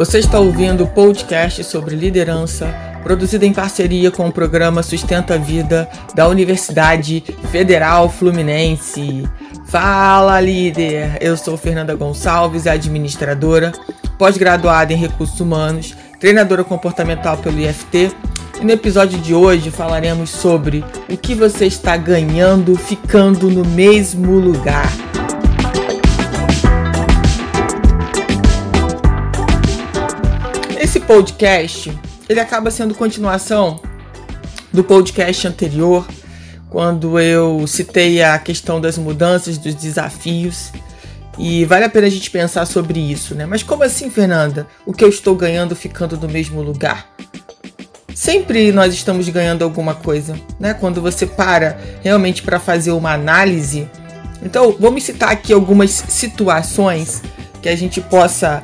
Você está ouvindo o podcast sobre liderança, produzido em parceria com o programa Sustenta a Vida da Universidade Federal Fluminense. Fala, líder! Eu sou Fernanda Gonçalves, administradora, pós-graduada em recursos humanos, treinadora comportamental pelo IFT. E no episódio de hoje falaremos sobre o que você está ganhando ficando no mesmo lugar. Podcast, ele acaba sendo continuação do podcast anterior, quando eu citei a questão das mudanças, dos desafios. E vale a pena a gente pensar sobre isso, né? Mas como assim, Fernanda? O que eu estou ganhando ficando no mesmo lugar? Sempre nós estamos ganhando alguma coisa, né? Quando você para realmente para fazer uma análise. Então, vamos citar aqui algumas situações que a gente possa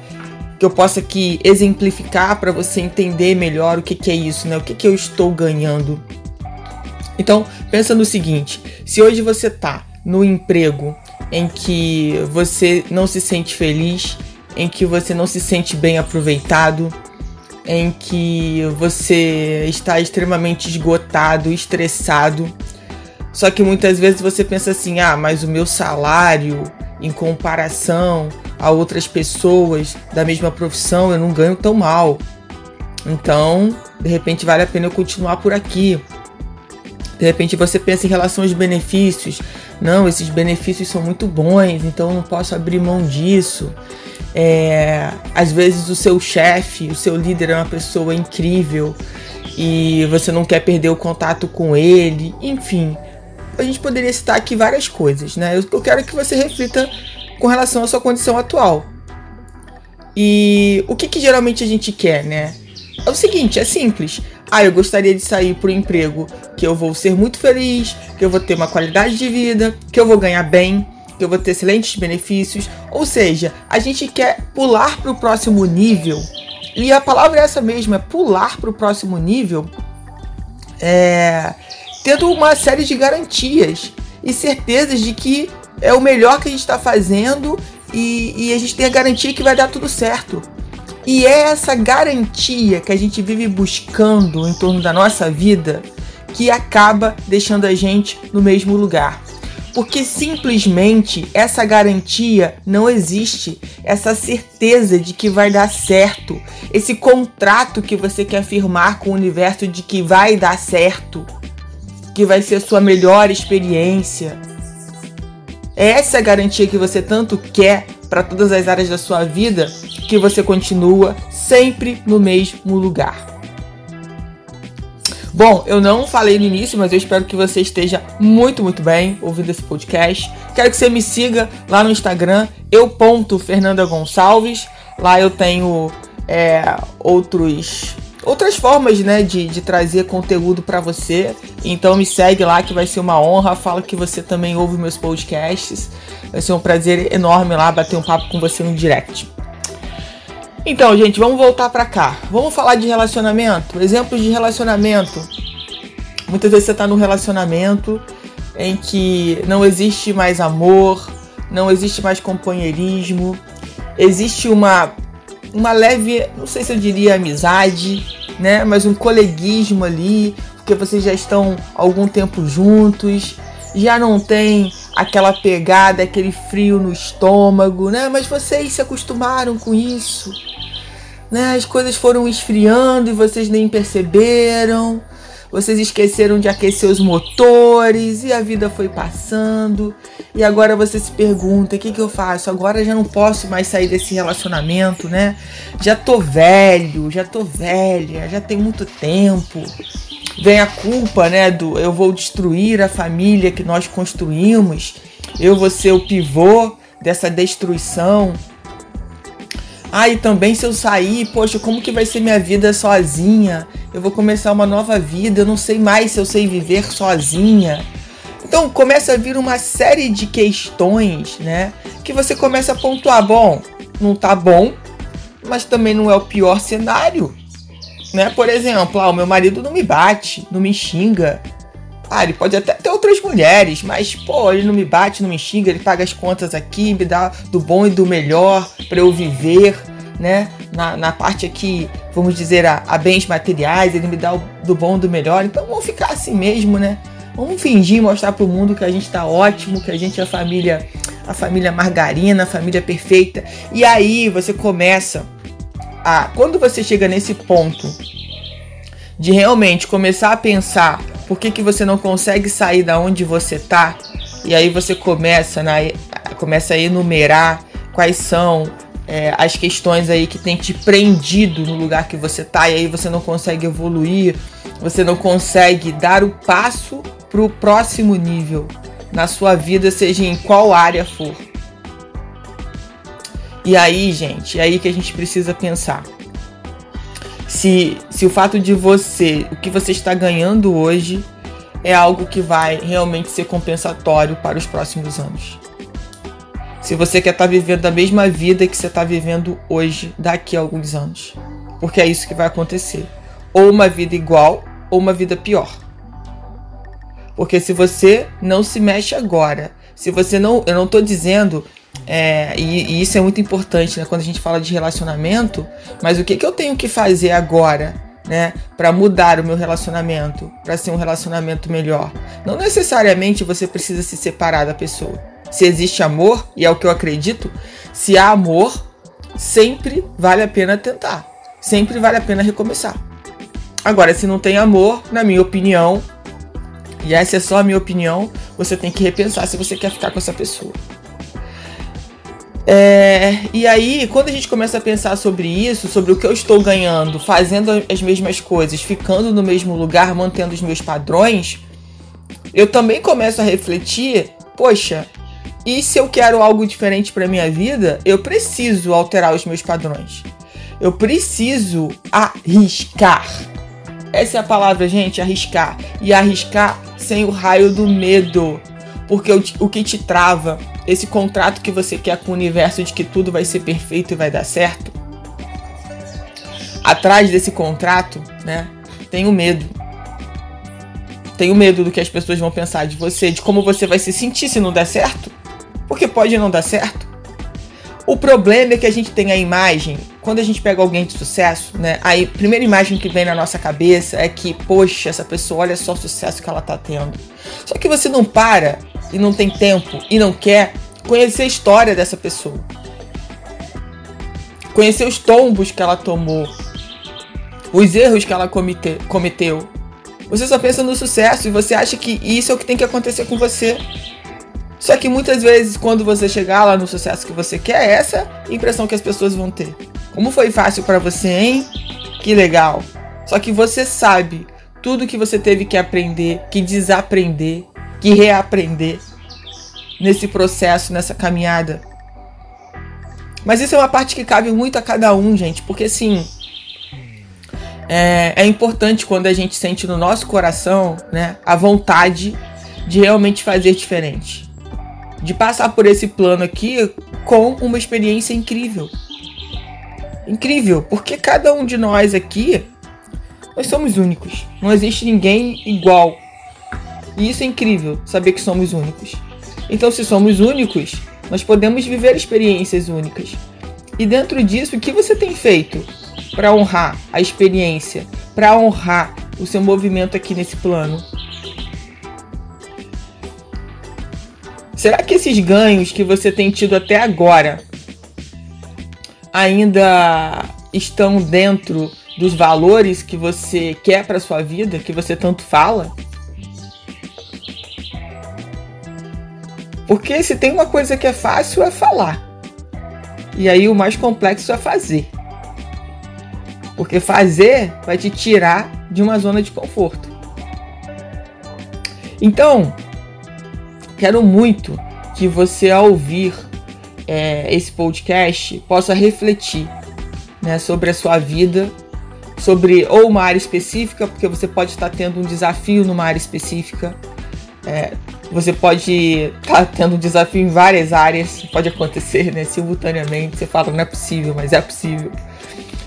que eu possa aqui exemplificar para você entender melhor o que, que é isso, né? O que, que eu estou ganhando. Então, pensa no seguinte: se hoje você tá no emprego em que você não se sente feliz, em que você não se sente bem aproveitado, em que você está extremamente esgotado, estressado, só que muitas vezes você pensa assim: ah, mas o meu salário em comparação a outras pessoas da mesma profissão, eu não ganho tão mal. Então, de repente vale a pena eu continuar por aqui. De repente você pensa em relação aos benefícios. Não, esses benefícios são muito bons, então eu não posso abrir mão disso. É, às vezes o seu chefe, o seu líder é uma pessoa incrível e você não quer perder o contato com ele. Enfim, a gente poderia citar aqui várias coisas, né? Eu quero que você reflita com relação à sua condição atual. E o que, que geralmente a gente quer, né? É o seguinte, é simples. Ah, eu gostaria de sair para um emprego que eu vou ser muito feliz, que eu vou ter uma qualidade de vida, que eu vou ganhar bem, que eu vou ter excelentes benefícios. Ou seja, a gente quer pular para o próximo nível. E a palavra é essa mesma, é pular para o próximo nível. É, tendo uma série de garantias e certezas de que é o melhor que a gente está fazendo e, e a gente tem a garantia que vai dar tudo certo. E é essa garantia que a gente vive buscando em torno da nossa vida que acaba deixando a gente no mesmo lugar. Porque simplesmente essa garantia não existe, essa certeza de que vai dar certo, esse contrato que você quer firmar com o universo de que vai dar certo, que vai ser a sua melhor experiência é essa garantia que você tanto quer para todas as áreas da sua vida que você continua sempre no mesmo lugar. Bom, eu não falei no início, mas eu espero que você esteja muito, muito bem ouvindo esse podcast. Quero que você me siga lá no Instagram, eu.fernandagonçalves. Lá eu tenho é, outros outras formas, né, de, de trazer conteúdo para você. Então me segue lá que vai ser uma honra. Fala que você também ouve meus podcasts. Vai ser um prazer enorme lá bater um papo com você no direct. Então, gente, vamos voltar para cá. Vamos falar de relacionamento. Exemplos de relacionamento. Muitas vezes você tá num relacionamento em que não existe mais amor, não existe mais companheirismo, existe uma uma leve, não sei se eu diria amizade, né? Mas um coleguismo ali, porque vocês já estão algum tempo juntos, já não tem aquela pegada, aquele frio no estômago, né? Mas vocês se acostumaram com isso, né? As coisas foram esfriando e vocês nem perceberam. Vocês esqueceram de aquecer os motores e a vida foi passando. E agora você se pergunta: o que, que eu faço? Agora já não posso mais sair desse relacionamento, né? Já tô velho, já tô velha, já tem muito tempo. Vem a culpa, né? Do eu vou destruir a família que nós construímos. Eu vou ser o pivô dessa destruição. Ah, e também se eu sair, poxa, como que vai ser minha vida sozinha? Eu vou começar uma nova vida, eu não sei mais se eu sei viver sozinha. Então começa a vir uma série de questões, né? Que você começa a pontuar, bom, não tá bom, mas também não é o pior cenário. Né? Por exemplo, ah, o meu marido não me bate, não me xinga, ah, ele pode até ter outras mulheres, mas, pô, ele não me bate, não me xinga, ele paga as contas aqui, me dá do bom e do melhor para eu viver, né? Na, na parte aqui, vamos dizer, a, a bens materiais, ele me dá o, do bom, do melhor. Então vamos ficar assim mesmo, né? Vamos fingir, mostrar pro mundo que a gente tá ótimo, que a gente é a família, a família margarina, a família perfeita. E aí você começa a. Quando você chega nesse ponto de realmente começar a pensar por que, que você não consegue sair da onde você tá, e aí você começa, né, começa a enumerar quais são é, as questões aí que tem te prendido no lugar que você tá, e aí você não consegue evoluir, você não consegue dar o passo para o próximo nível na sua vida, seja em qual área for. E aí, gente, é aí que a gente precisa pensar. Se, se o fato de você, o que você está ganhando hoje, é algo que vai realmente ser compensatório para os próximos anos. Se você quer estar tá vivendo a mesma vida que você está vivendo hoje, daqui a alguns anos. Porque é isso que vai acontecer. Ou uma vida igual, ou uma vida pior. Porque se você não se mexe agora, se você não. Eu não estou dizendo. É, e, e, isso é muito importante né, quando a gente fala de relacionamento, mas o que, que eu tenho que fazer agora né, para mudar o meu relacionamento, para ser um relacionamento melhor? Não necessariamente você precisa se separar da pessoa. Se existe amor, e é o que eu acredito, se há amor, sempre vale a pena tentar. Sempre vale a pena recomeçar. Agora, se não tem amor, na minha opinião, e essa é só a minha opinião, você tem que repensar se você quer ficar com essa pessoa. É, e aí, quando a gente começa a pensar sobre isso, sobre o que eu estou ganhando, fazendo as mesmas coisas, ficando no mesmo lugar, mantendo os meus padrões, eu também começo a refletir: poxa, e se eu quero algo diferente para minha vida, eu preciso alterar os meus padrões. Eu preciso arriscar. Essa é a palavra, gente, arriscar. E arriscar sem o raio do medo. Porque o, que te trava, esse contrato que você quer com o universo de que tudo vai ser perfeito e vai dar certo, atrás desse contrato, né, tem o medo. Tem o medo do que as pessoas vão pensar de você, de como você vai se sentir se não der certo. Porque pode não dar certo. O problema é que a gente tem a imagem, quando a gente pega alguém de sucesso, né? A primeira imagem que vem na nossa cabeça é que, poxa, essa pessoa, olha só o sucesso que ela tá tendo. Só que você não para e não tem tempo e não quer conhecer a história dessa pessoa. Conhecer os tombos que ela tomou, os erros que ela comete, cometeu. Você só pensa no sucesso e você acha que isso é o que tem que acontecer com você. Só que muitas vezes, quando você chegar lá no sucesso que você quer, é essa impressão que as pessoas vão ter. Como foi fácil para você, hein? Que legal. Só que você sabe tudo que você teve que aprender, que desaprender, que reaprender nesse processo, nessa caminhada. Mas isso é uma parte que cabe muito a cada um, gente, porque assim. É, é importante quando a gente sente no nosso coração né, a vontade de realmente fazer diferente de passar por esse plano aqui com uma experiência incrível. Incrível, porque cada um de nós aqui, nós somos únicos. Não existe ninguém igual. E isso é incrível, saber que somos únicos. Então, se somos únicos, nós podemos viver experiências únicas. E dentro disso, o que você tem feito para honrar a experiência, para honrar o seu movimento aqui nesse plano? Será que esses ganhos que você tem tido até agora ainda estão dentro dos valores que você quer para sua vida, que você tanto fala? Porque se tem uma coisa que é fácil é falar. E aí o mais complexo é fazer. Porque fazer vai te tirar de uma zona de conforto. Então, Quero muito que você, ao ouvir é, esse podcast, possa refletir né, sobre a sua vida, sobre ou uma área específica, porque você pode estar tendo um desafio numa área específica. É, você pode estar tendo um desafio em várias áreas, pode acontecer né, simultaneamente. Você fala, não é possível, mas é possível.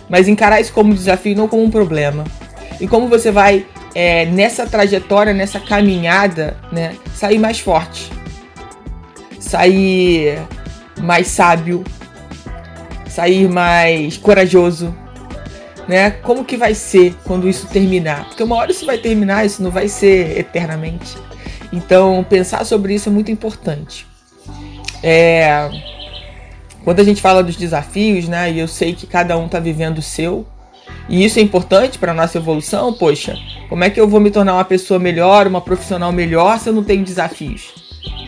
Mas encarar isso como um desafio, não como um problema. E como você vai é, nessa trajetória, nessa caminhada, né, sair mais forte, sair mais sábio, sair mais corajoso, né? Como que vai ser quando isso terminar? Porque uma hora isso vai terminar, isso não vai ser eternamente. Então, pensar sobre isso é muito importante. É, quando a gente fala dos desafios, né? E eu sei que cada um está vivendo o seu, e isso é importante para nossa evolução, poxa, como é que eu vou me tornar uma pessoa melhor, uma profissional melhor se eu não tenho desafios?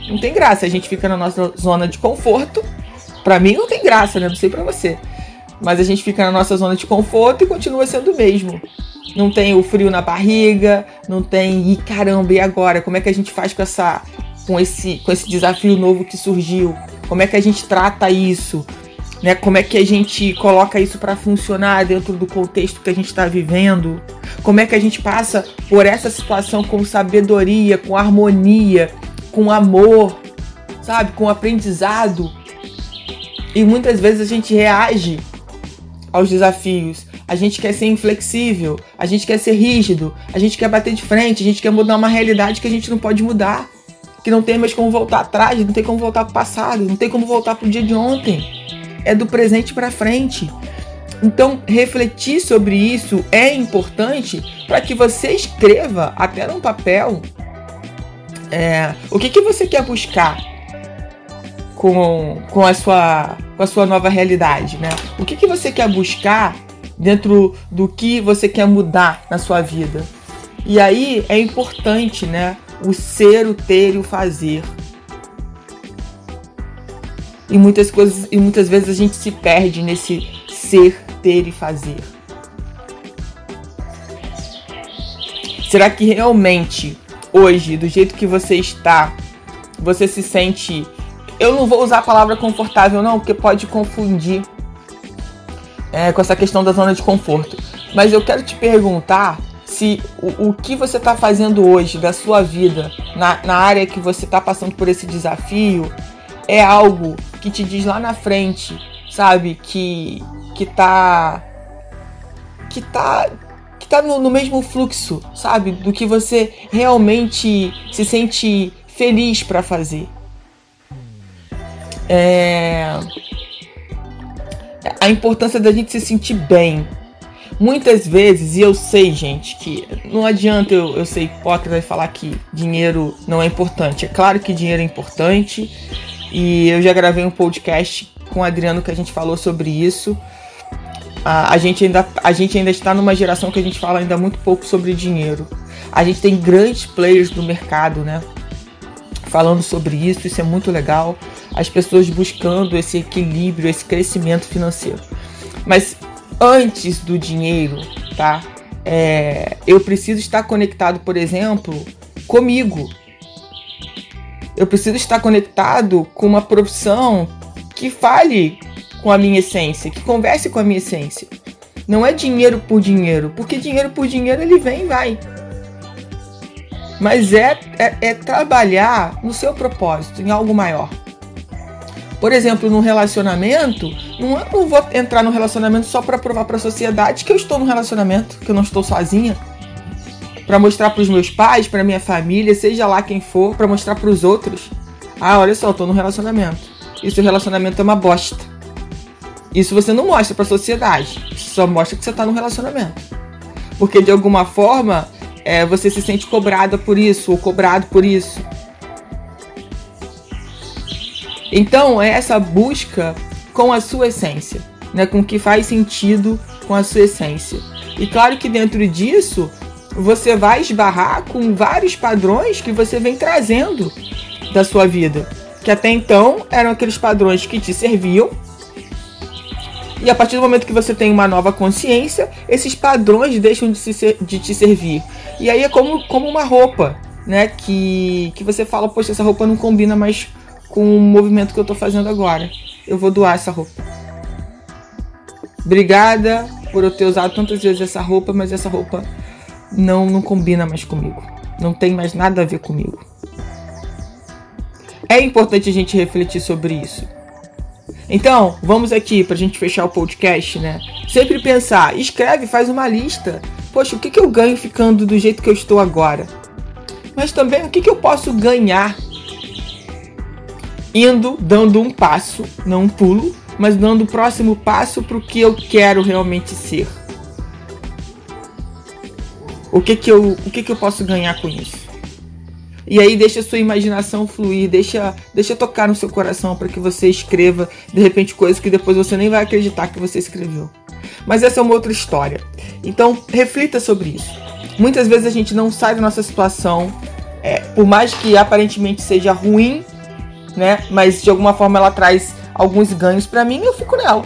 Não tem graça, a gente fica na nossa zona de conforto. Para mim não tem graça, né? Não sei para você. Mas a gente fica na nossa zona de conforto e continua sendo o mesmo. Não tem o frio na barriga, não tem, e caramba, e agora? Como é que a gente faz com essa com esse com esse desafio novo que surgiu? Como é que a gente trata isso? Né? Como é que a gente coloca isso para funcionar dentro do contexto que a gente está vivendo? Como é que a gente passa por essa situação com sabedoria, com harmonia, com amor, sabe? Com aprendizado. E muitas vezes a gente reage aos desafios. A gente quer ser inflexível, a gente quer ser rígido, a gente quer bater de frente, a gente quer mudar uma realidade que a gente não pode mudar. Que não tem mais como voltar atrás, não tem como voltar para o passado, não tem como voltar para o dia de ontem é do presente para frente. Então, refletir sobre isso é importante para que você escreva até num papel é, o que, que você quer buscar com, com, a sua, com a sua nova realidade, né? O que, que você quer buscar dentro do que você quer mudar na sua vida. E aí é importante, né? O ser, o ter e o fazer. E muitas coisas e muitas vezes a gente se perde nesse ser, ter e fazer. Será que realmente hoje, do jeito que você está, você se sente eu não vou usar a palavra confortável não, porque pode confundir é, com essa questão da zona de conforto. Mas eu quero te perguntar se o, o que você está fazendo hoje da sua vida, na, na área que você está passando por esse desafio, é algo que te diz lá na frente, sabe? Que que tá que tá que tá no, no mesmo fluxo, sabe? Do que você realmente se sente feliz para fazer. É a importância da gente se sentir bem. Muitas vezes, e eu sei, gente, que não adianta eu, eu ser hipócrita e falar que dinheiro não é importante. É claro que dinheiro é importante, e eu já gravei um podcast com o Adriano que a gente falou sobre isso. A, a, gente ainda, a gente ainda está numa geração que a gente fala ainda muito pouco sobre dinheiro. A gente tem grandes players do mercado, né? Falando sobre isso, isso é muito legal. As pessoas buscando esse equilíbrio, esse crescimento financeiro. Mas antes do dinheiro, tá? É, eu preciso estar conectado, por exemplo, comigo, eu preciso estar conectado com uma profissão que fale com a minha essência, que converse com a minha essência. Não é dinheiro por dinheiro, porque dinheiro por dinheiro ele vem e vai. Mas é, é, é trabalhar no seu propósito, em algo maior. Por exemplo, num relacionamento, não, eu não vou entrar no relacionamento só para provar para a sociedade que eu estou no relacionamento, que eu não estou sozinha para mostrar para os meus pais, para minha família, seja lá quem for, para mostrar para os outros. Ah, olha só, eu tô no relacionamento. E seu relacionamento é uma bosta. Isso você não mostra para a sociedade. Só mostra que você tá no relacionamento. Porque de alguma forma é, você se sente cobrada por isso ou cobrado por isso. Então é essa busca com a sua essência, né, com o que faz sentido com a sua essência. E claro que dentro disso você vai esbarrar com vários padrões que você vem trazendo da sua vida. Que até então eram aqueles padrões que te serviam. E a partir do momento que você tem uma nova consciência, esses padrões deixam de, se, de te servir. E aí é como, como uma roupa, né? Que, que você fala, poxa, essa roupa não combina mais com o movimento que eu tô fazendo agora. Eu vou doar essa roupa. Obrigada por eu ter usado tantas vezes essa roupa, mas essa roupa não, não combina mais comigo. Não tem mais nada a ver comigo. É importante a gente refletir sobre isso. Então, vamos aqui para a gente fechar o podcast, né? Sempre pensar, escreve, faz uma lista. Poxa, o que, que eu ganho ficando do jeito que eu estou agora? Mas também o que, que eu posso ganhar indo, dando um passo, não um pulo, mas dando o próximo passo para o que eu quero realmente ser. O que que eu, o que que eu posso ganhar com isso? E aí deixa a sua imaginação fluir, deixa, deixa tocar no seu coração para que você escreva de repente coisas que depois você nem vai acreditar que você escreveu. Mas essa é uma outra história. Então reflita sobre isso. Muitas vezes a gente não sai da nossa situação, é, por mais que aparentemente seja ruim, né? Mas de alguma forma ela traz alguns ganhos para mim, eu fico nela,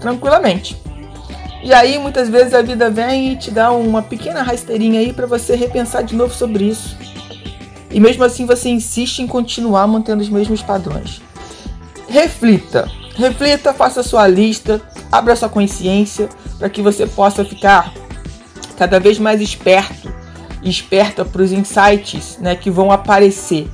tranquilamente. E aí muitas vezes a vida vem e te dá uma pequena rasteirinha aí para você repensar de novo sobre isso. E mesmo assim você insiste em continuar mantendo os mesmos padrões. Reflita, reflita, faça sua lista, abra sua consciência para que você possa ficar cada vez mais esperto esperta para os insights né, que vão aparecer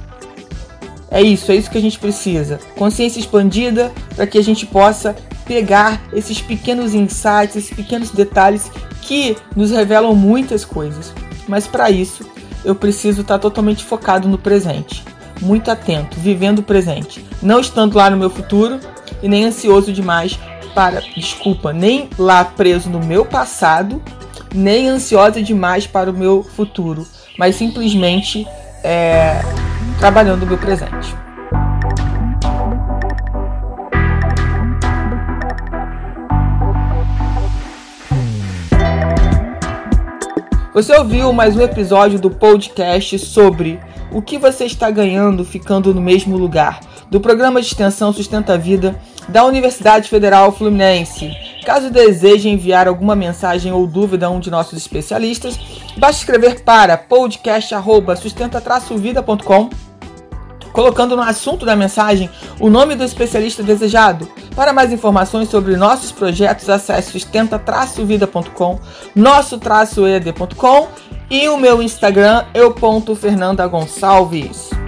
é isso, é isso que a gente precisa. Consciência expandida para que a gente possa pegar esses pequenos insights, esses pequenos detalhes que nos revelam muitas coisas. Mas para isso, eu preciso estar totalmente focado no presente, muito atento, vivendo o presente, não estando lá no meu futuro e nem ansioso demais para, desculpa, nem lá preso no meu passado, nem ansiosa demais para o meu futuro, mas simplesmente é, trabalhando o meu presente. Você ouviu mais um episódio do podcast sobre o que você está ganhando ficando no mesmo lugar, do programa de extensão Sustenta a Vida da Universidade Federal Fluminense. Caso deseje enviar alguma mensagem ou dúvida a um de nossos especialistas, basta escrever para podcast@sustenta-vida.com colocando no assunto da mensagem o nome do especialista desejado. Para mais informações sobre nossos projetos, acesse sustenta-vida.com, nosso-ed.com e o meu Instagram, eu.fernandagonçalves.